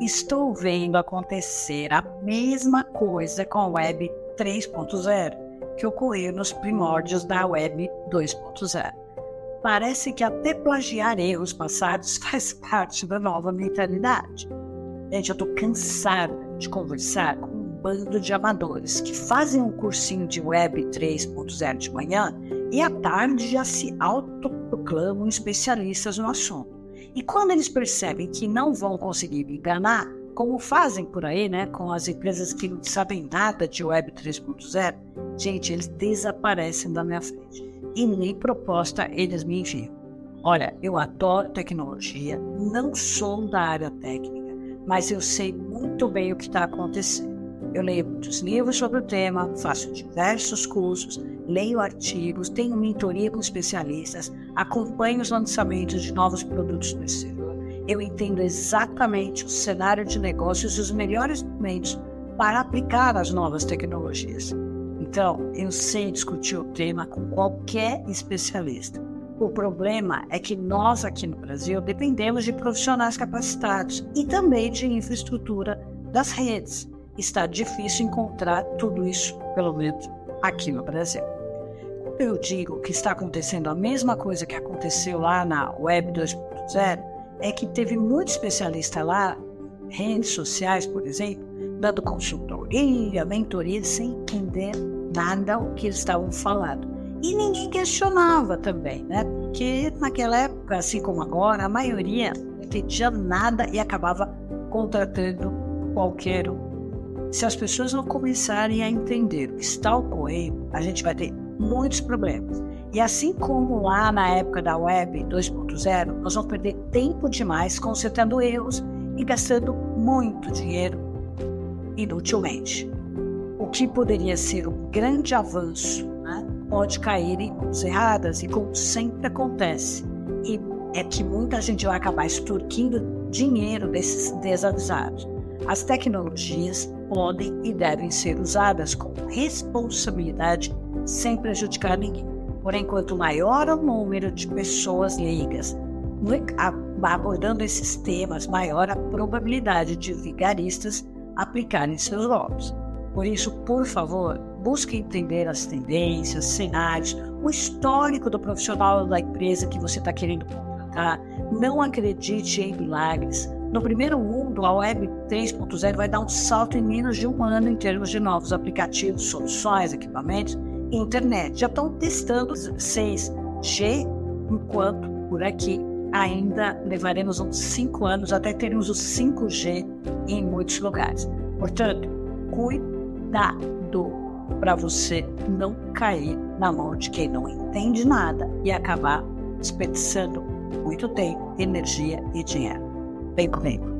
estou vendo acontecer a mesma coisa com a Web 3.0 que ocorreu nos primórdios da Web 2.0. Parece que até plagiar erros passados faz parte da nova mentalidade. Gente, eu estou cansada de conversar com um bando de amadores que fazem um cursinho de Web 3.0 de manhã e à tarde já se autoproclamam especialistas no assunto. E quando eles percebem que não vão conseguir enganar, como fazem por aí, né, com as empresas que não sabem nada de Web 3.0, gente, eles desaparecem da minha frente. E nem proposta eles me enviam. Olha, eu adoro tecnologia, não sou da área técnica, mas eu sei muito bem o que está acontecendo. Eu leio muitos livros sobre o tema, faço diversos cursos, leio artigos, tenho mentoria com especialistas, acompanho os lançamentos de novos produtos no exterior. Eu entendo exatamente o cenário de negócios e os melhores momentos para aplicar as novas tecnologias. Então, eu sei discutir o tema com qualquer especialista. O problema é que nós aqui no Brasil dependemos de profissionais capacitados e também de infraestrutura das redes. Está difícil encontrar tudo isso, pelo menos aqui no Brasil. Eu digo que está acontecendo a mesma coisa que aconteceu lá na Web 2.0, é que teve muito especialista lá, redes sociais, por exemplo, dando consultoria, mentoria, sem entender nada o que eles estavam falando. E ninguém questionava também, né? Porque naquela época, assim como agora, a maioria não entendia nada e acabava contratando qualquer um. Se as pessoas não começarem a entender o que está ocorrendo, a gente vai ter muitos problemas. E assim como lá na época da Web 2.0, nós vamos perder tempo demais consertando erros e gastando muito dinheiro inutilmente. O que poderia ser um grande avanço né, pode cair em mãos erradas, e como sempre acontece. E é que muita gente vai acabar extorquindo dinheiro desses desavisados. As tecnologias podem e devem ser usadas com responsabilidade sem prejudicar ninguém. Porém, quanto maior o número de pessoas leigas abordando esses temas, maior a probabilidade de vigaristas aplicarem seus golpes. Por isso, por favor, busque entender as tendências, cenários, o histórico do profissional da empresa que você está querendo contratar. Não acredite em milagres. No primeiro mundo, a Web 3.0 vai dar um salto em menos de um ano em termos de novos aplicativos, soluções, equipamentos internet. Já estão testando 6G, enquanto por aqui ainda levaremos uns 5 anos até termos o 5G em muitos lugares. Portanto, cuidado para você não cair na mão de quem não entende nada e acabar desperdiçando muito tempo, energia e dinheiro. Vem comigo.